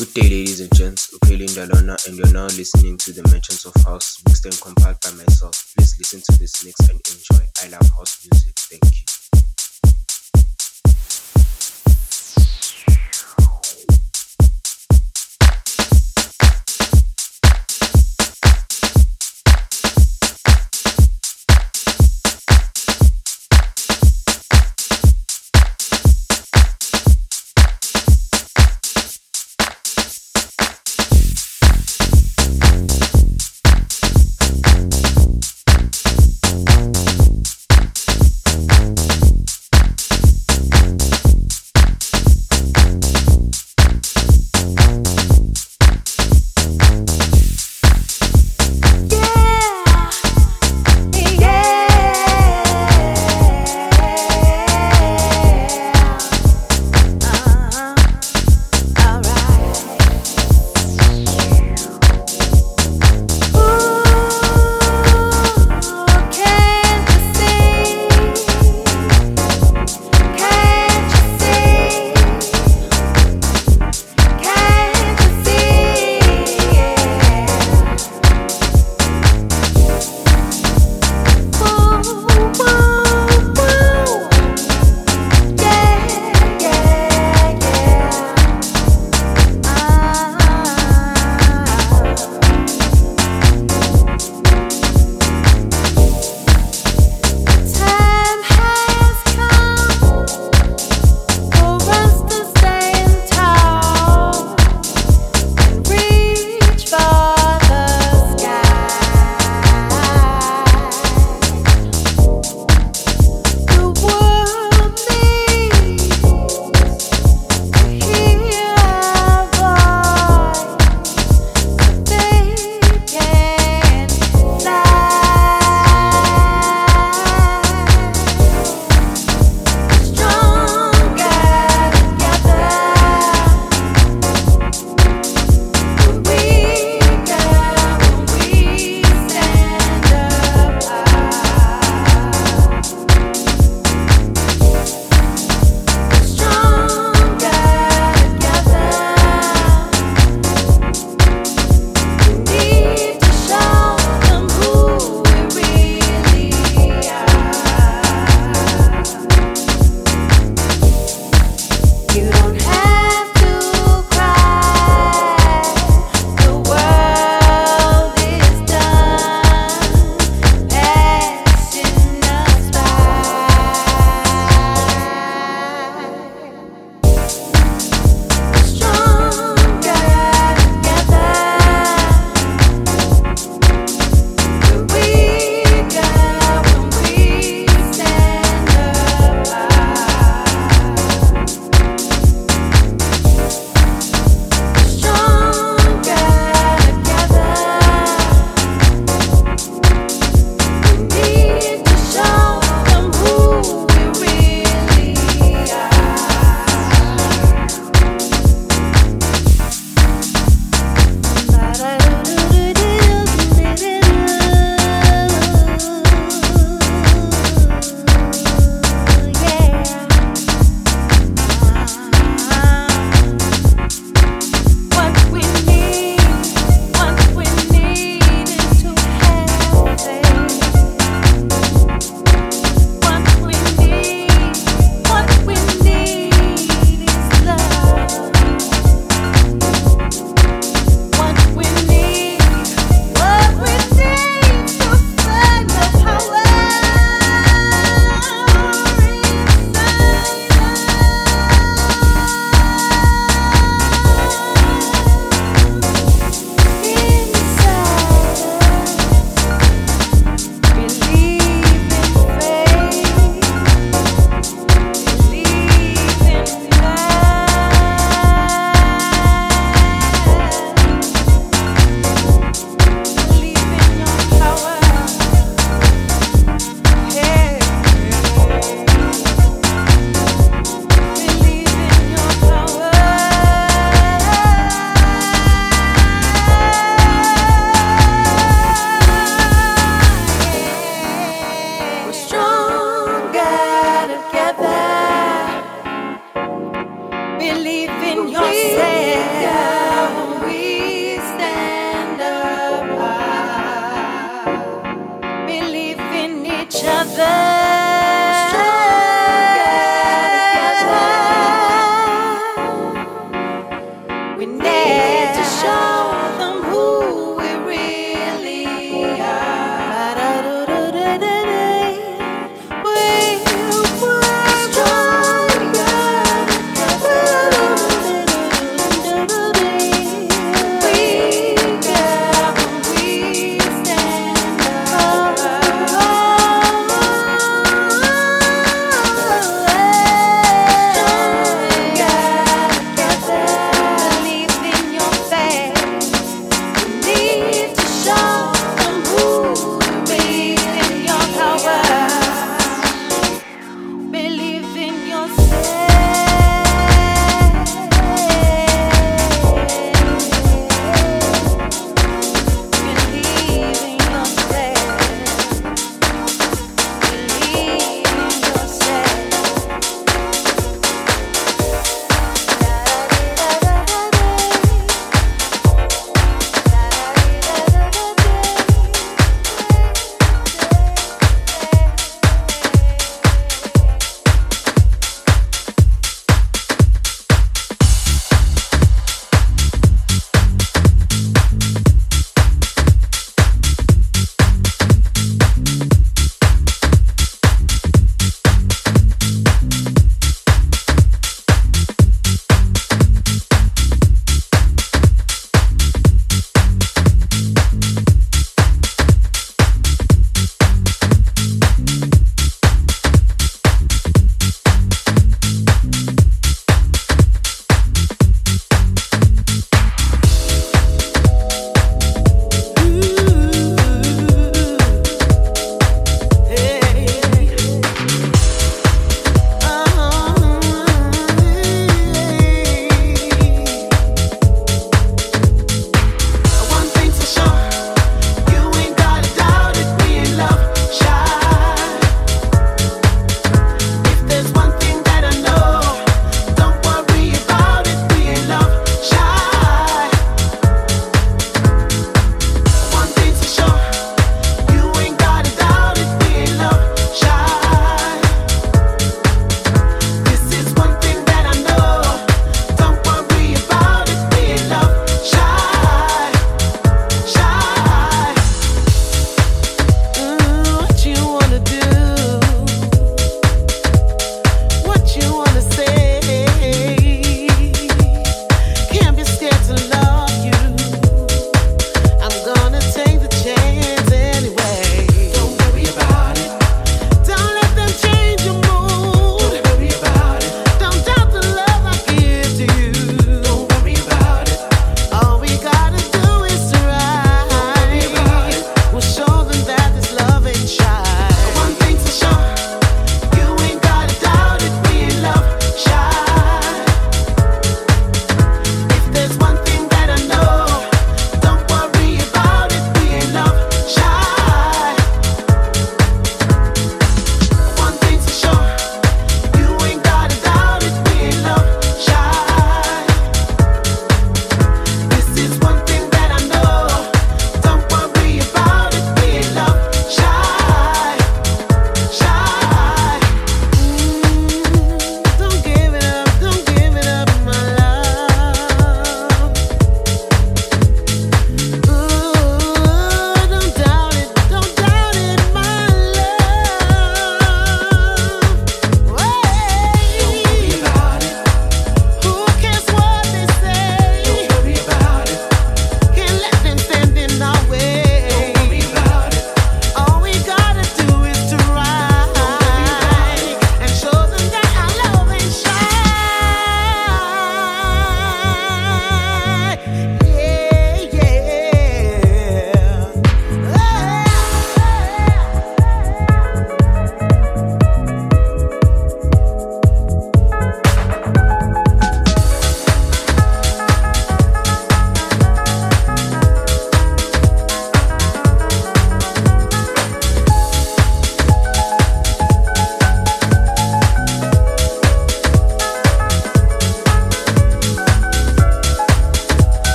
Good day, ladies and gents. Upeli Ndalona, and you're now listening to the Merchants of House, mixed and compiled by myself. Please listen to this mix and enjoy. I love house music. Thank you.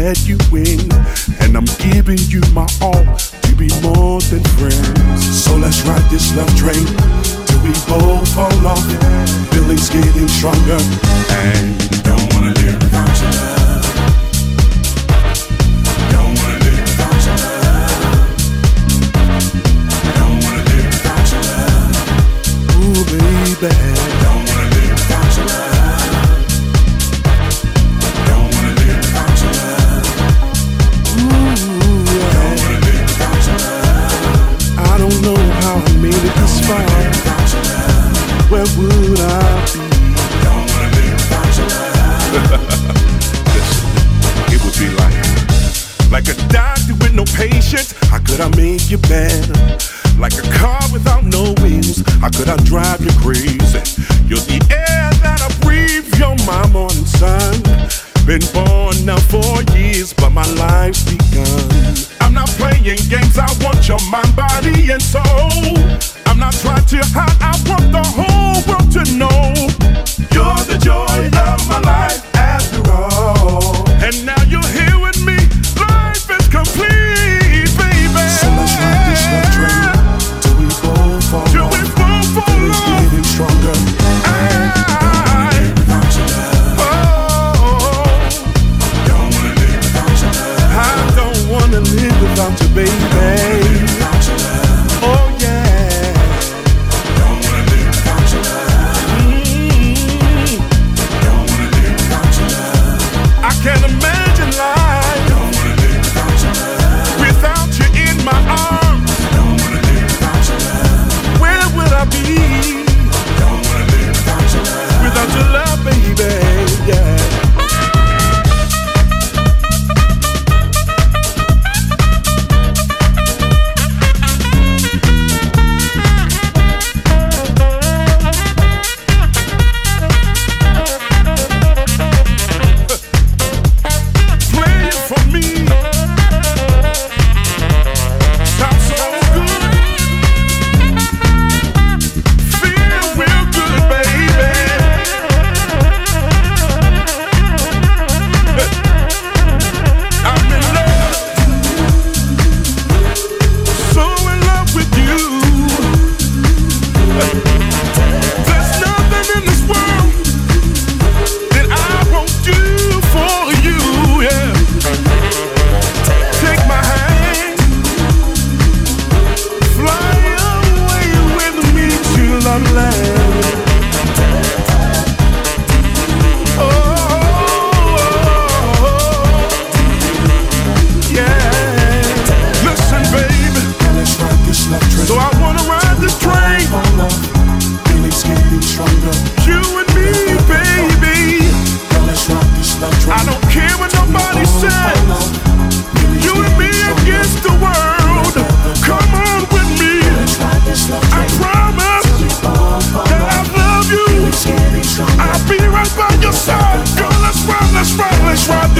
Let you in. And I'm giving you my all to be more than friends. So let's ride this love train till we both fall off. Feelings getting stronger, and don't wanna live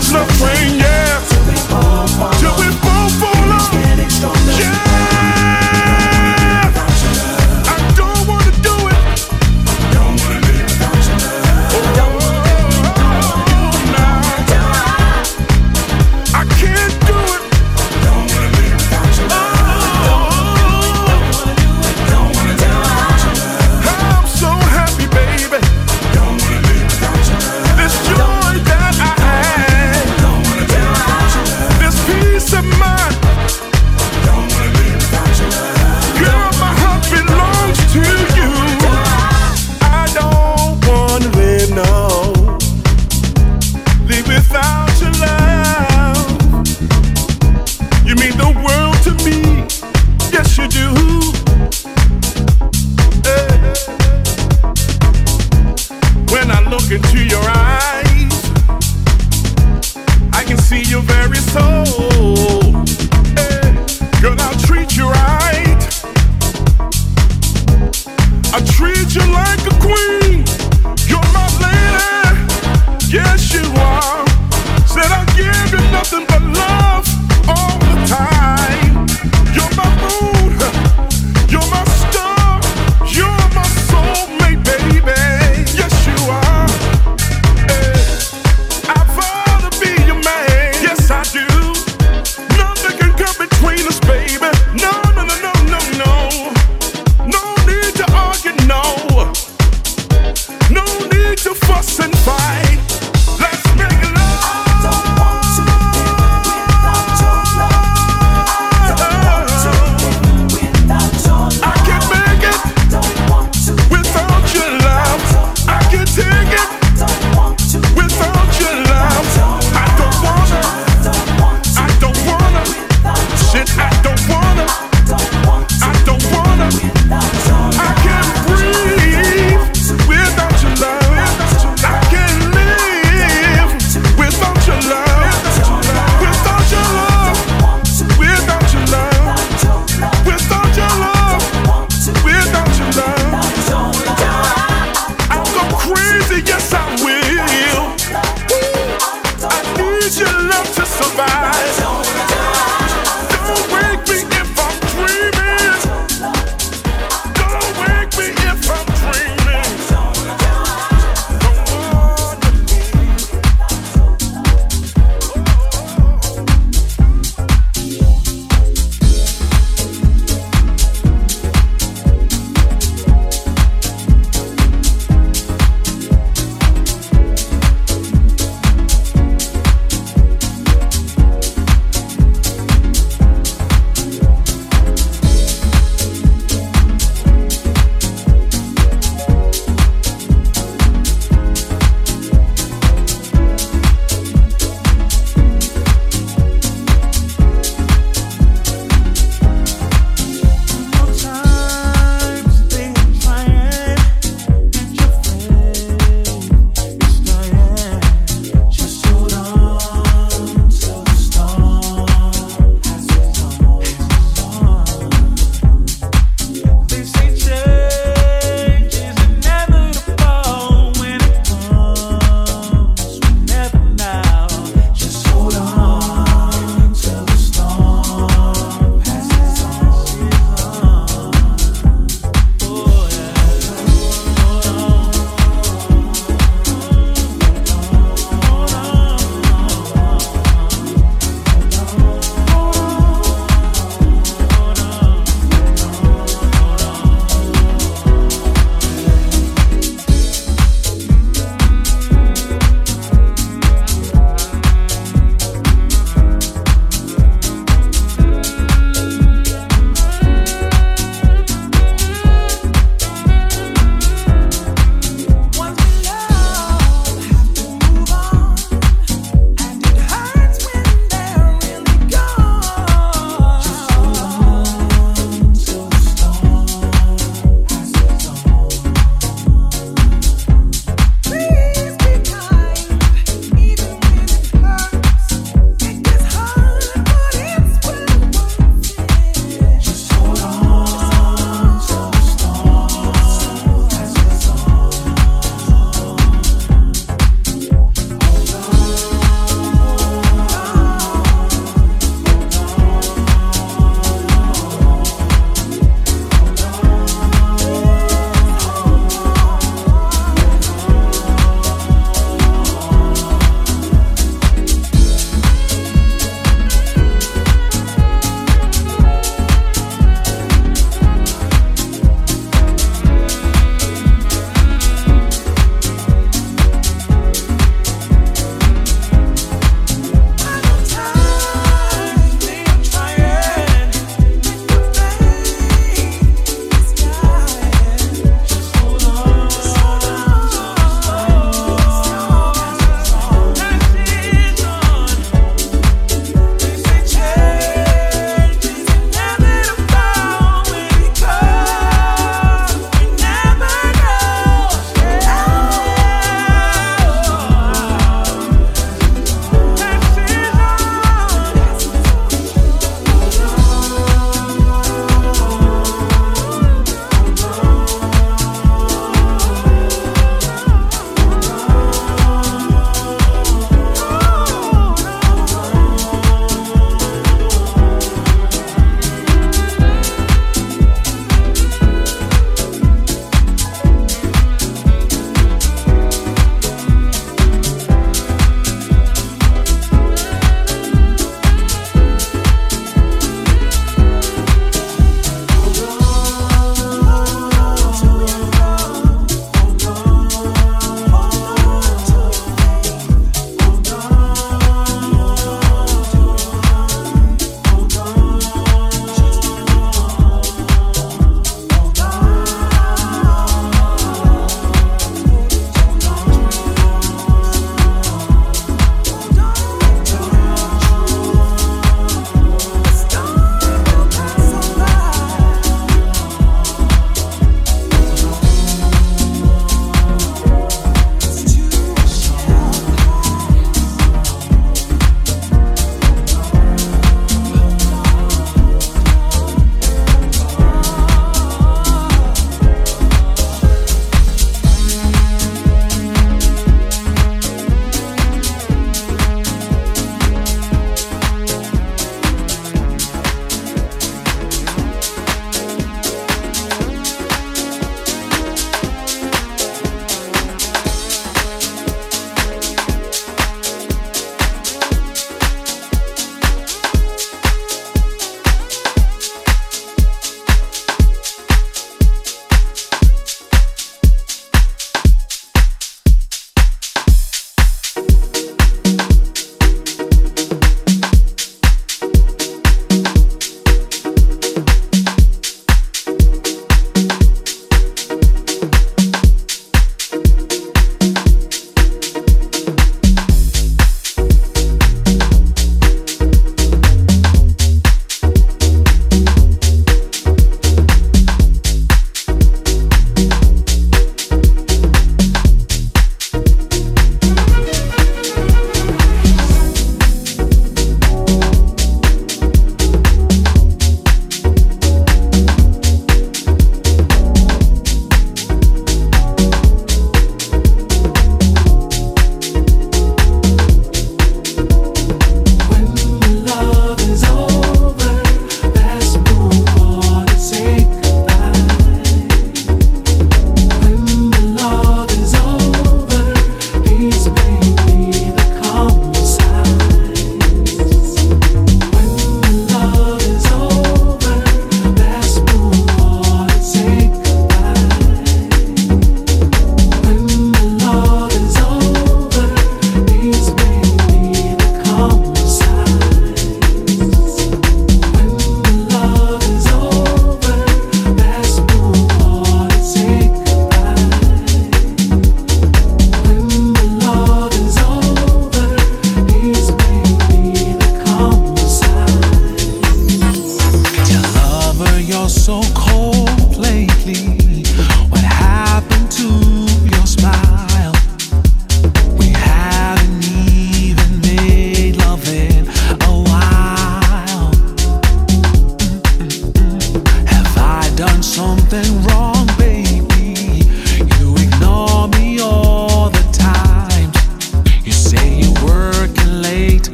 수없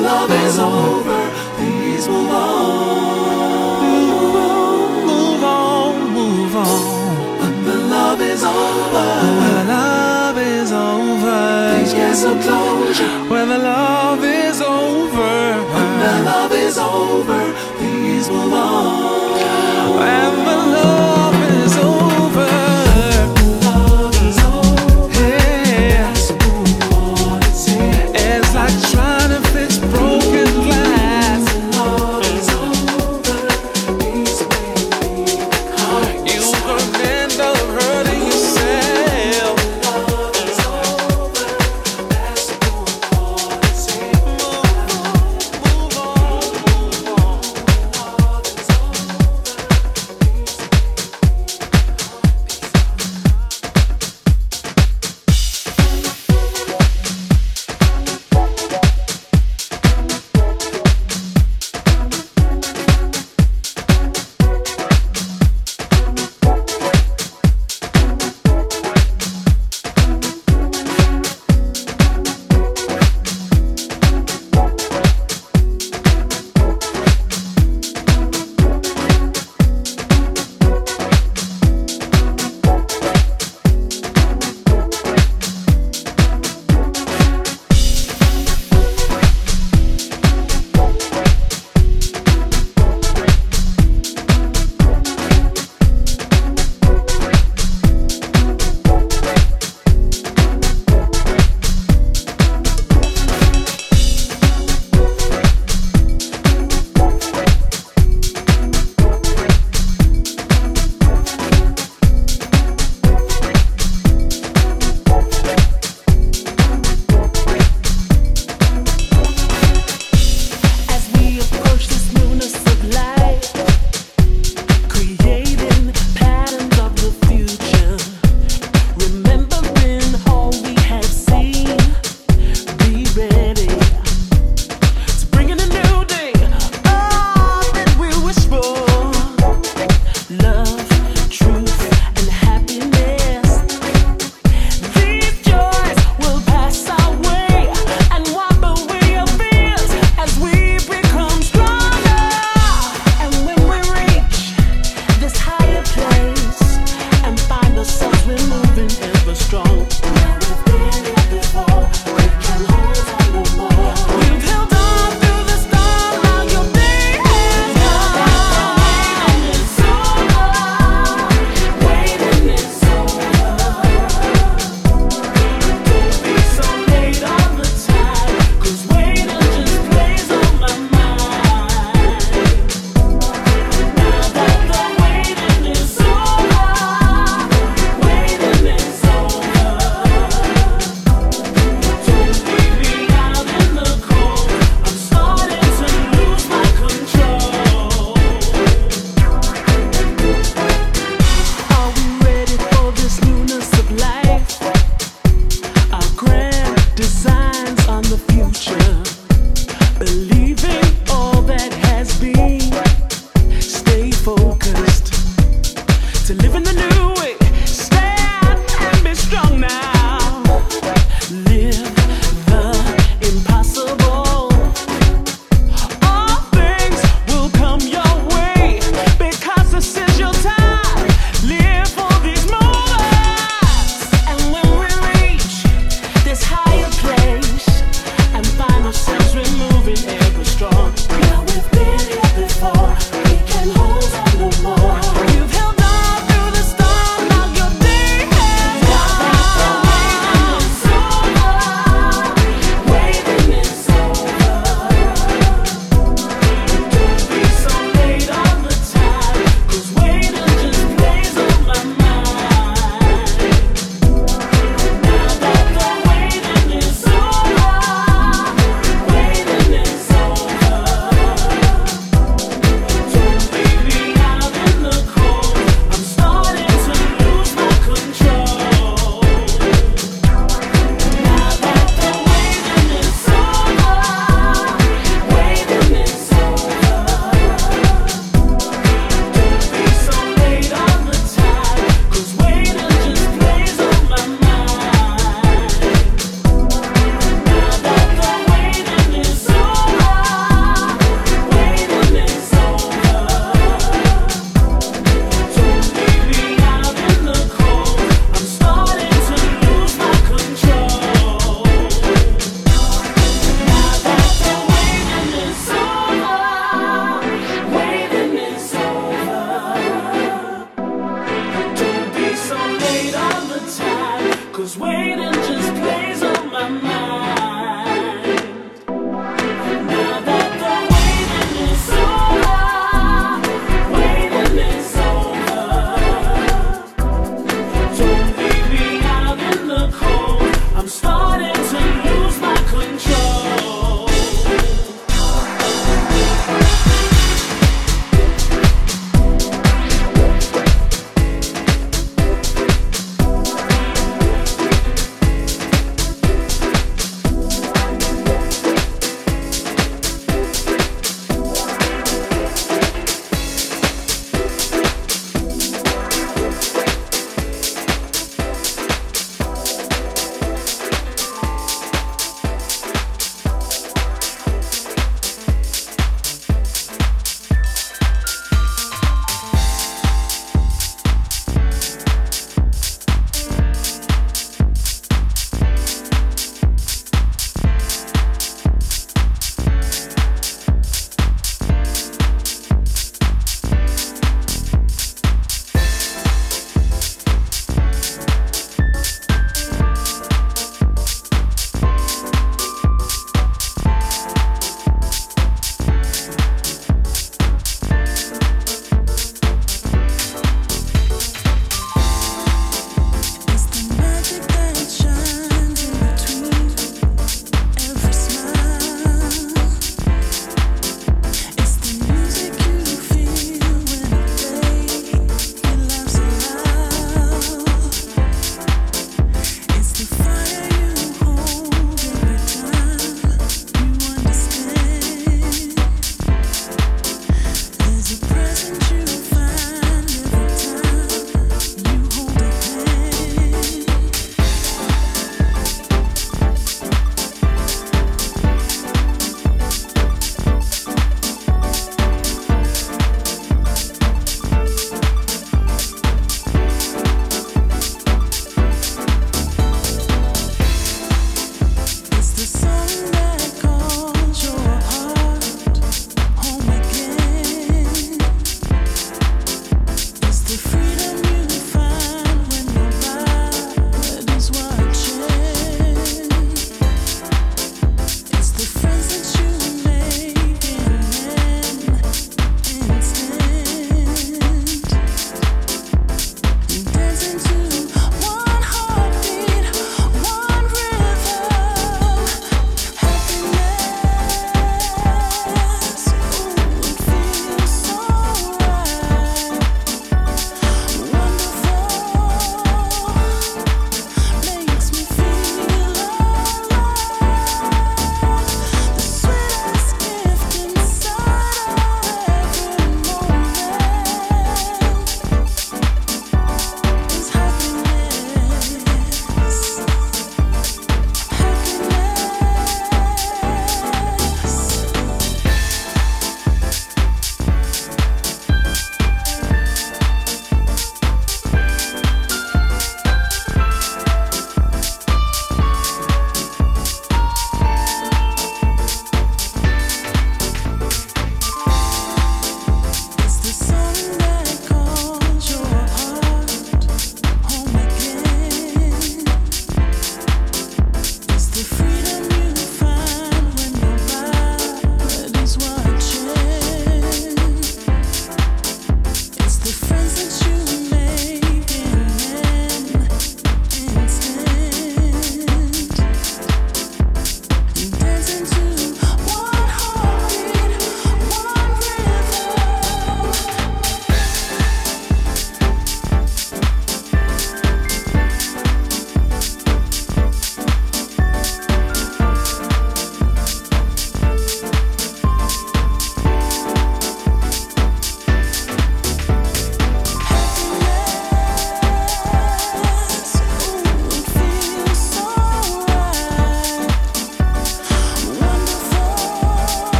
my love is over, please move on. Move on, move on, move on. When the love is over, when the love is over, please get some closure. When the love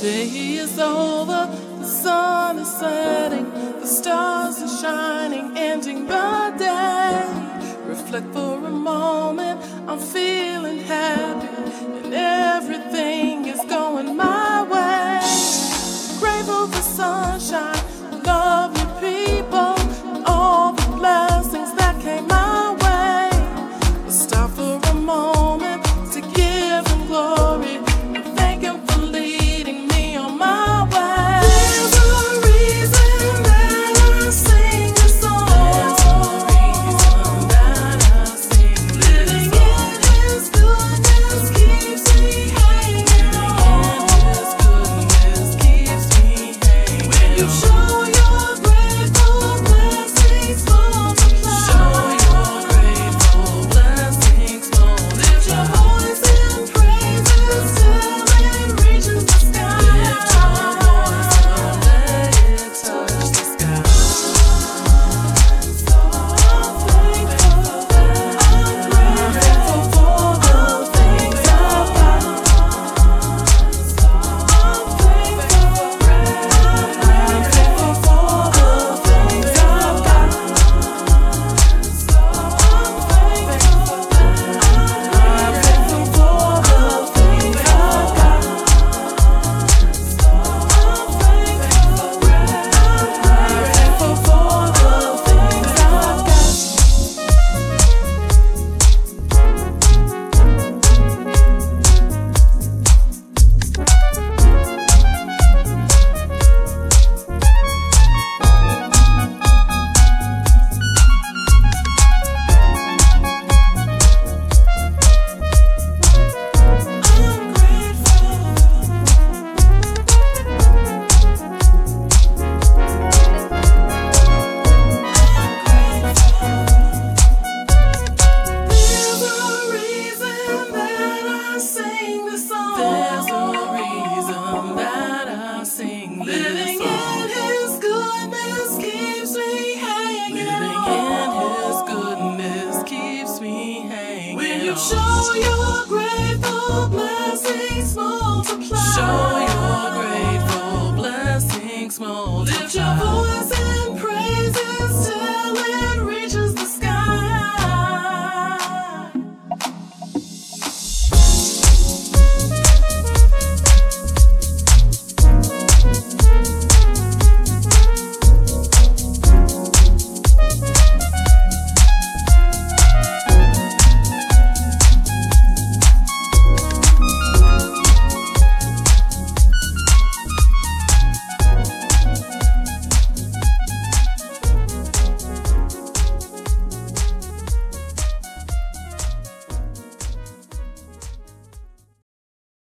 day is over, the sun is setting, the stars are shining, ending the day. Reflect for a moment, I'm feeling happy, and everything